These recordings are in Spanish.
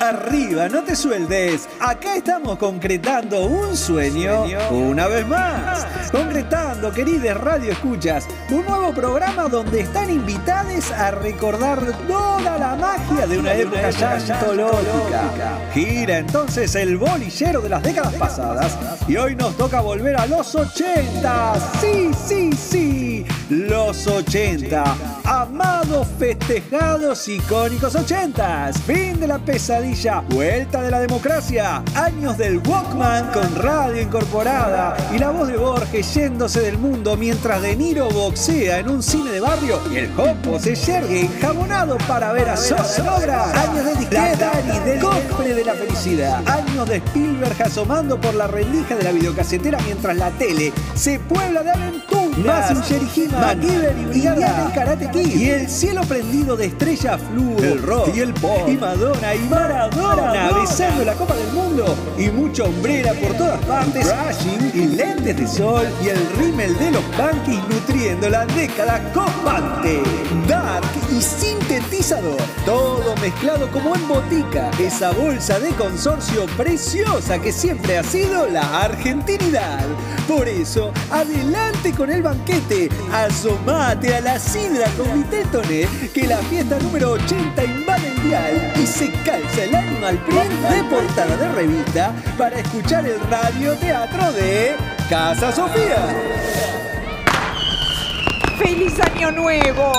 Arriba, no te sueldes. Acá estamos concretando un sueño, una vez más. Concretando, queridas radio escuchas, un nuevo programa donde están invitados a recordar toda la magia de una época ya antológica. Gira entonces el bolillero de las décadas pasadas y hoy nos toca volver a los 80. Sí, sí, sí, los 80. Amados, festejados, icónicos 80. Fin de la pesadilla, vuelta de la democracia, años del Walkman con radio incorporada y la voz de Borges yéndose del mundo mientras De Niro boxea en un cine de barrio y el Jopo se yergue enjabonado para ver a Sosa obra. Años de disqueta y del cofre de la felicidad. Años de Spielberg asomando por la rendija de la videocasetera mientras la tele se puebla de aventuras. Mazinger y He-Man, Y Karate Kid. Y el cielo prendido de estrellas fluo, el rock. y el pop. Y Madonna y Maradona besando la Copa del Mundo. Y mucha hombrera por todas partes, crashing y lentes de sol. Y el rímel de los punkies nutriendo la década copante, dark y sintetizador, todo mezclado como en botica, esa bolsa de consorcio preciosa que siempre ha sido la argentinidad. Por eso, adelante con el banquete, asomate a la sidra con Viteltoné, que la fiesta número 80 invade el dial y se calza el animal print de portada de revista para escuchar el radioteatro de Casa Sofía. ¡Feliz Año Nuevo!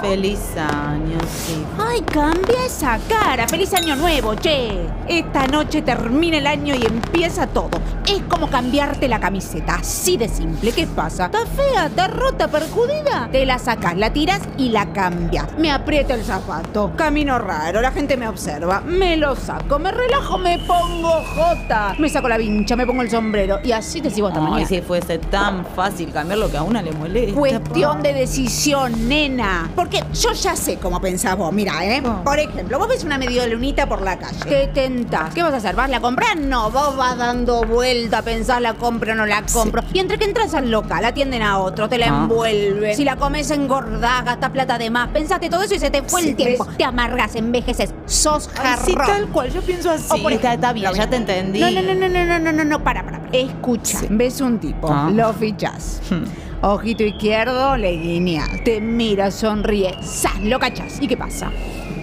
Feliz año, sí. ¡Ay, cambia esa cara! ¡Feliz Año Nuevo, che! Esta noche termina el año y empieza todo. Es como cambiarte la camiseta, así de simple. ¿Qué pasa? ¿Está fea? ¿Está rota, perjudida? Te la sacas, la tiras y la cambias. Me aprieta el zapato. Camino raro, la gente me observa. Me lo saco, me relajo, me pongo jota. Me saco la vincha, me pongo el sombrero y así te sigo hasta Ay, mañana. si fuese tan fácil cambiar lo que a una le molesta. Cuestión de decisión, nena. Porque yo ya sé cómo pensás vos? Mira, ¿eh? Por ejemplo, vos ves una medio lunita por la calle. Te tentás. ¿Qué vas a hacer? ¿Vas a la comprar? No, vos vas dando vuelta, pensás la compro o no la compro. Y entre que entras al local, atienden a otro, te la ah. Si la comes engordás, gastas plata de más. Pensaste todo eso y se te fue el tiempo. Te amargas, envejeces, sos jarrón. sí, tal cual, yo pienso así. O por esta está bien, ya te entendí. No, no, no, no, no, no, no, no, para, para. Escucha, ves un tipo, ah. lo fichas. Hmm. Ojito izquierdo, le guiñas. Te mira, sonríe. ¡Zas! Lo cachas. ¿Y qué pasa?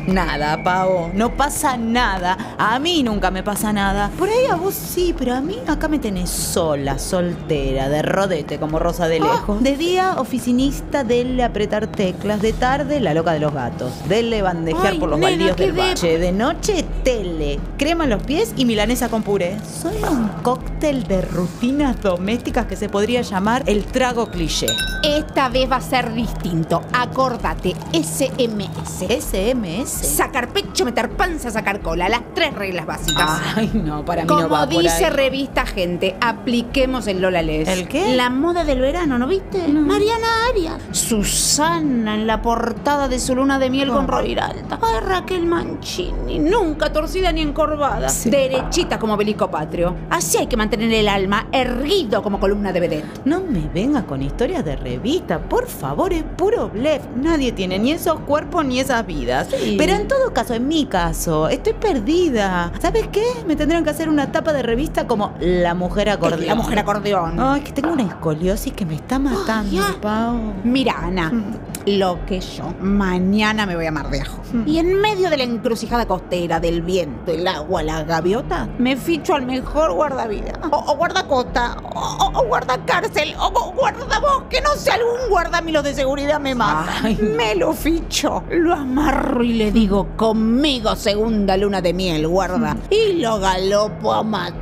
Nada, pavo, no pasa nada. A mí nunca me pasa nada. Por ahí a vos sí, pero a mí acá me tenés sola, soltera, de rodete como Rosa de lejos. De día, oficinista, dele apretar teclas. De tarde, la loca de los gatos. Dele bandejear Ay, por los nena, baldíos del de-. De noche, tele, crema en los pies y milanesa con puré. Soy un cóctel de rutinas domésticas que se podría llamar el trago cliché. Esta vez va a ser distinto. Acordate, SMS. SMS. Sacar pecho, meter panza, sacar cola. Las tres reglas básicas. Ay, no, para mí no Como va por dice ahí. revista Gente, apliquemos el Lola Les. ¿El qué? La moda del verano, ¿no viste? Mariana Arias. Susana en la portada de su luna de miel con Roviralta. Ay, Raquel Mancini. Nunca torcida ni encorvada. Sí. Derechita como belico patrio. Así hay que mantener el alma erguido como columna de vedette. No me venga con historias de revista, por favor, es puro blef. Nadie tiene ni esos cuerpos ni esas vidas. Sí. Pero en todo caso, en mi caso, estoy perdida. ¿Sabes qué? Me tendrán que hacer una tapa de revista como La Mujer Acordeón. La mujer acordeón. Ay, que tengo una escoliosis que me está matando, ya. Pau. Mira, Ana, Mm. Lo que yo mañana me voy a Mar de Ajo. Mm. Y en medio de la encrucijada costera, del viento, el agua, la gaviota, me ficho al mejor guardavida. O, o guardacosta, o, o- guardacárcel, o, o guardabosque, no sé, algún guardamilo de seguridad me mata. Ay. Me lo ficho, lo amarro y le digo, conmigo segunda luna de miel, guarda. Mm. Y lo galopo a matar.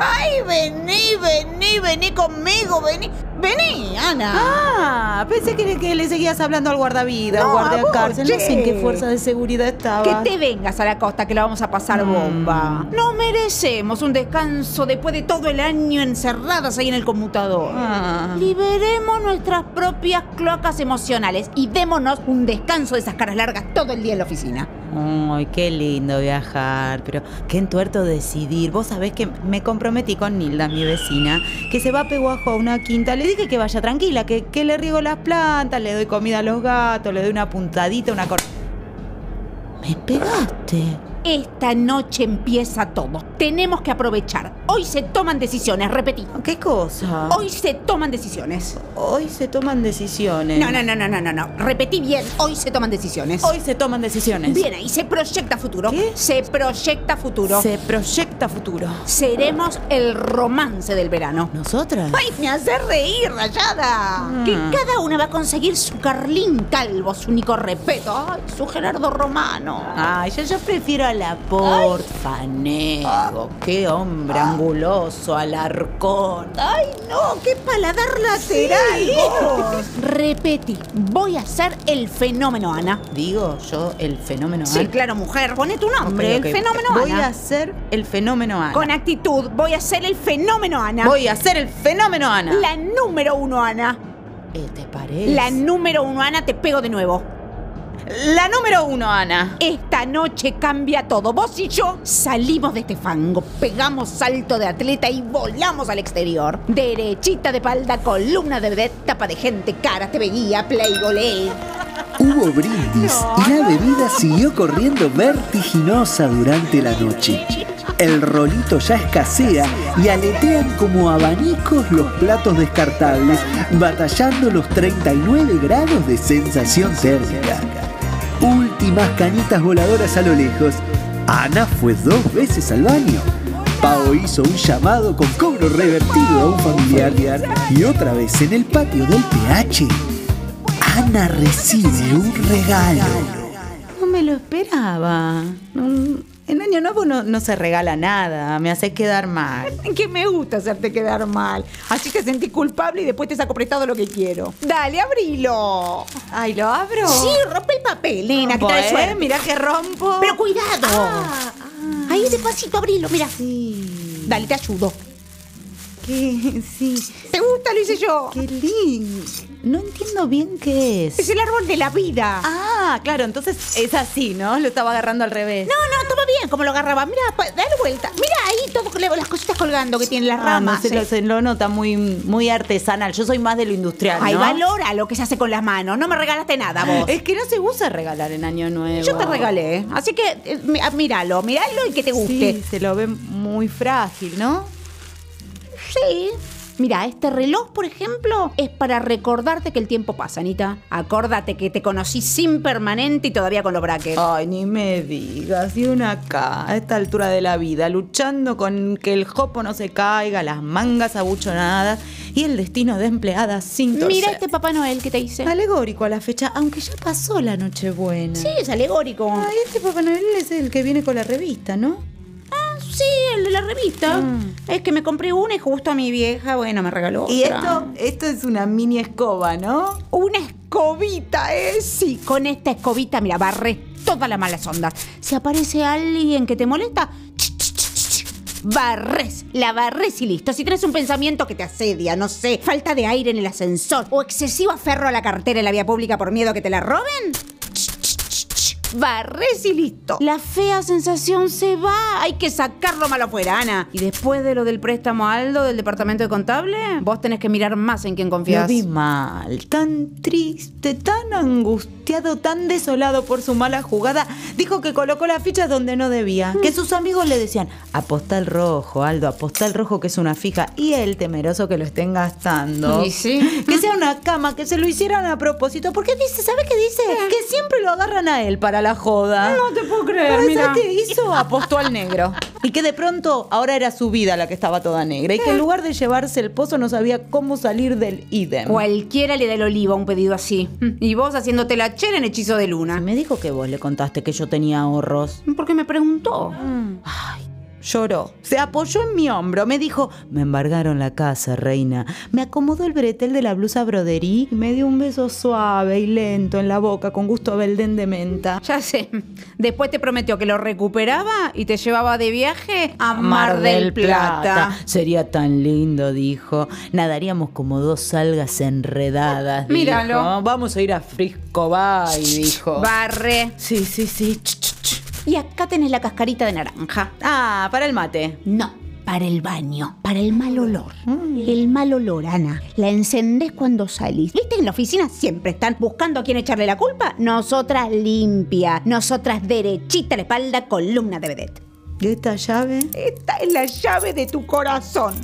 Ay, vení, vení, vení conmigo, vení. Vení, Ana. Ah, pensé que le, que le seguías hablando al guardavidas, No, guardia vos, cárcel. No sé en qué che. fuerza de seguridad estaba. Que te vengas a la costa que la vamos a pasar Mm. bomba. No merecemos un descanso después de todo el año encerradas ahí en el conmutador. Ah. Liberemos nuestras propias cloacas emocionales y démonos un descanso de esas caras largas todo el día en la oficina. Ay, qué lindo viajar, pero qué entuerto decidir. Vos sabés que me comprometí con Nilda, mi vecina, que se va a Peguajo a una quinta. Le dije que vaya tranquila, que, que le riego las plantas, le doy comida a los gatos, le doy una puntadita, una cor... Me pegaste. Esta noche empieza todo. Tenemos que aprovechar. Hoy se toman decisiones, repetí. ¿Qué cosa? Hoy se toman decisiones. Hoy se toman decisiones. No, no, no, no, no, no, no. Repetí bien. Hoy se toman decisiones. Hoy se toman decisiones. Bien ahí, se proyecta futuro. ¿Qué? Se proyecta futuro. Se proyecta futuro. Seremos el romance del verano. ¿Nosotras? ¡Ay, me hace reír, rayada! Ah. Que cada una va a conseguir su Carlín Calvo, su único respeto. ¡Ay, su Gerardo Romano! Ay, yo, yo prefiero a la Porfanego. Qué hombre anguloso, alarcón. ¡Ay, no! ¡Qué paladar lateral! vos! Repetí, voy a ser el fenómeno, Ana. Digo yo el fenómeno Sí, Ana. claro, mujer. Pone tu nombre, el fenómeno Voy Ana. a ser el fenómeno Ana. Con actitud, voy a ser el fenómeno Ana. Voy a ser el fenómeno Ana. La número uno, Ana. Eh, ¿Te parece? La número uno, Ana, te pego de nuevo. La número uno, Ana. Esta noche cambia todo. Vos y yo salimos de este fango, pegamos salto de atleta y volamos al exterior. Derechita de espalda, columna de vedette, tapa de gente, cara, te veía, play, golé. Hubo brindis y la bebida siguió corriendo vertiginosa durante la noche. El rolito ya escasea y aletean como abanicos los platos descartables, batallando los 39 grados de sensación térmica. Últimas cañitas voladoras a lo lejos. Ana fue dos veces al baño. Pao hizo un llamado con cobro revertido a un familiar y otra vez en el patio del PH. Ana recibe un regalo. No me lo esperaba. No, no se regala nada. Me hace quedar mal. Que me gusta hacerte quedar mal. Así te sentí culpable y después te saco prestado lo que quiero. Dale, abrilo. Ay, ¿lo abro? Sí, rompe el papel, nena, que trae suerte. Mira que rompo. Pero cuidado. Ah, Ahí despacito, abrilo, mira. Sí. Dale, te ayudo. ¿Qué? Sí. ¿Te gusta? Lo hice yo. Qué lindo. No entiendo bien qué es. Es el árbol de la vida. Ah, claro, entonces es así, ¿no? Lo estaba agarrando al revés. No, no, toma bien como lo agarraba. Mira, pa- dale vuelta. Mira ahí todo, las cositas colgando que tienen las Ah, no ramas. se, lo, eh. se lo nota muy, muy artesanal. Yo soy más de lo industrial, Ay, ¿no? valora lo que se hace con las manos. No me regalaste nada, vos. Es que no se usa regalar en Año Nuevo. Yo te regalé. Así que eh, ah, míralo, míralo y que te guste. Sí, se lo ve muy frágil, ¿no? Sí. Mira, este reloj, por ejemplo, es para recordarte que el tiempo pasa, Anita. Acordate que te conocí sin permanente y todavía con los brackets. Ay, ni me digas. Y una acá, a esta altura de la vida, luchando con que el jopo no se caiga, las mangas abuchonadas y el destino de empleada sin torcer. Mira este Papá Noel que te hice. Alegórico a la fecha, aunque ya pasó la Nochebuena. Sí, es alegórico. Ay, este Papá Noel es el que viene con la revista, ¿no? Sí, el de la revista. Mm. Es que me compré una y justo a mi vieja, bueno, me regaló Y esto, esto es una mini escoba, ¿no? Una escobita, ¿eh? Sí, con esta escobita, mira, barres todas las malas ondas. Si aparece alguien que te molesta, barres, la barres y listo. Si tienes un pensamiento que te asedia, no sé, falta de aire en el ascensor o excesivo aferro a la cartera en la vía pública por miedo a que te la roben, barres y listo. La fea sensación se va, hay que sacarlo malo afuera, Ana. Y después de lo del préstamo a Aldo del departamento de contable, vos tenés que mirar más en quién Lo confías. vi mal, tan triste, tan angustiado, tan desolado por su mala jugada. Dijo que colocó las fichas donde no debía. Que sus amigos le decían, apostá el rojo, Aldo, apostá el rojo que es una fija. Y él, temeroso que lo estén gastando. Y sí. Que sea una cama, que se lo hicieran a propósito. Porque dice, ¿sabe qué dice? Que siempre lo agarran a él para la joda. No te puedo creer, ¿Sabes mira. qué hizo? Apostó al negro. Y que de pronto ahora era su vida la que estaba toda negra. Y que en lugar de llevarse el pozo no sabía cómo salir del idem. Cualquiera le da el olivo a un pedido así. Y vos haciéndote la chera en hechizo de luna. Me dijo que vos le contaste que yo tenía ahorros. Porque me preguntó. Ay, lloró. Se apoyó en mi hombro. Me dijo, me embargaron la casa, reina. Me acomodó el bretel de la blusa broderí y me dio un beso suave y lento en la boca con gusto a beldén de menta. Ya sé. Después te prometió que lo recuperaba y te llevaba de viaje a Mar del Plata. Sería tan lindo, dijo. Nadaríamos como dos algas enredadas. dijo. Míralo. Vamos a ir a Frisco Bay, dijo. Barre. Sí, sí, sí. Ch, ch, ch. Y acá tenés la cascarita de naranja. Ah, para el mate. No, para el baño, para el mal olor. El mal olor, Ana. La encendés cuando salís. ¿Viste? En la oficina siempre están buscando a quién echarle la culpa. Nosotras limpia, nosotras derechita la espalda, columna de vedette. ¿Y esta llave? Esta es la llave de tu corazón.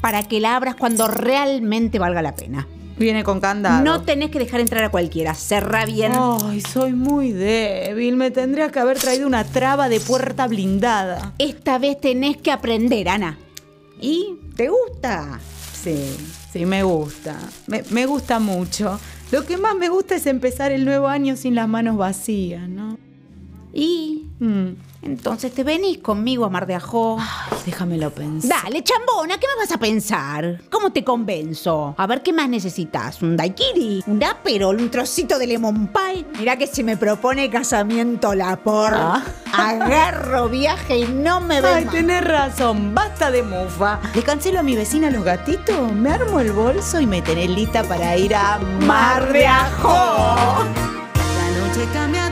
Para que la abras cuando realmente valga la pena. Viene con candado. No tenés que dejar entrar a cualquiera. Cerra bien. Ay, soy muy débil. Me tendría que haber traído una traba de puerta blindada. Esta vez tenés que aprender, Ana. ¿Y te gusta? Sí, sí, me gusta. Me, me gusta mucho. Lo que más me gusta es empezar el nuevo año sin las manos vacías, ¿no? ¿Y? Mm. Entonces te venís conmigo a Mar de Ajó. Ay, déjamelo pensar. Dale, chambona, ¿qué me vas a pensar? ¿Cómo te convenzo? A ver, ¿qué más necesitas? ¿Un daiquiri? ¿Un aperol? ¿Un trocito de lemon pie? Mira que se me propone casamiento la por. Ah. Agarro viaje y no me ve Ay, más. tenés razón, basta de mufa. Le cancelo a mi vecina los gatitos, me armo el bolso y me tenés lista para ir a Mar de Ajó. La noche cambia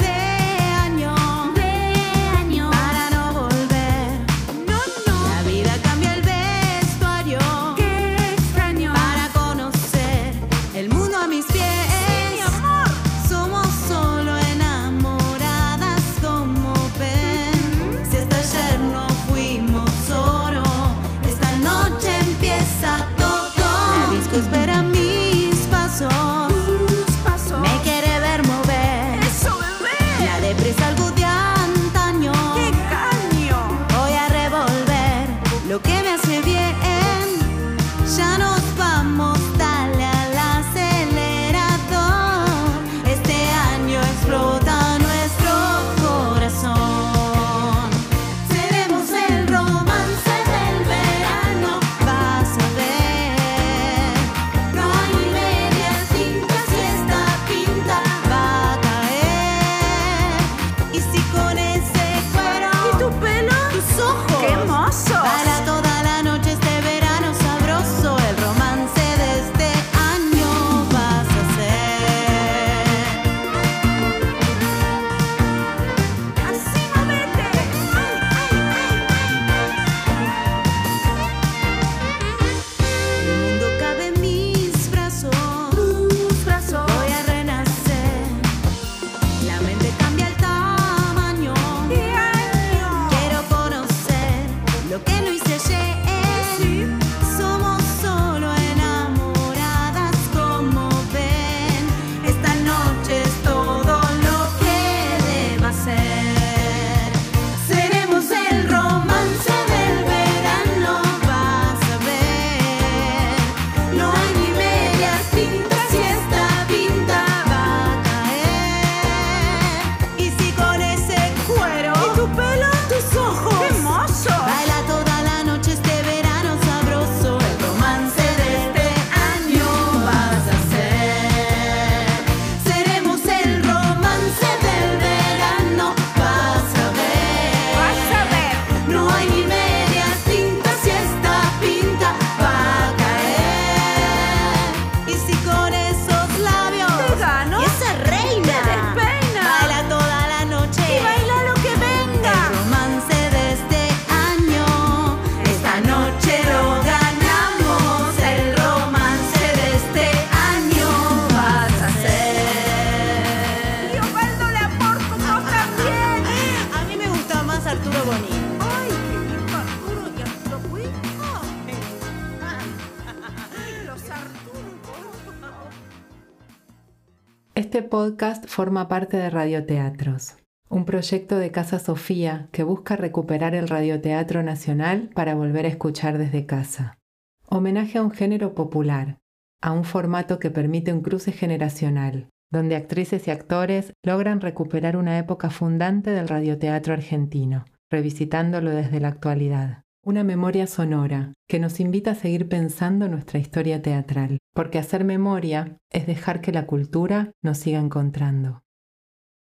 Este podcast forma parte de Radioteatros, un proyecto de Casa Sofía que busca recuperar el radioteatro nacional para volver a escuchar desde casa. Homenaje a un género popular, a un formato que permite un cruce generacional, donde actrices y actores logran recuperar una época fundante del radioteatro argentino, revisitándolo desde la actualidad. Una memoria sonora que nos invita a seguir pensando nuestra historia teatral, porque hacer memoria es dejar que la cultura nos siga encontrando.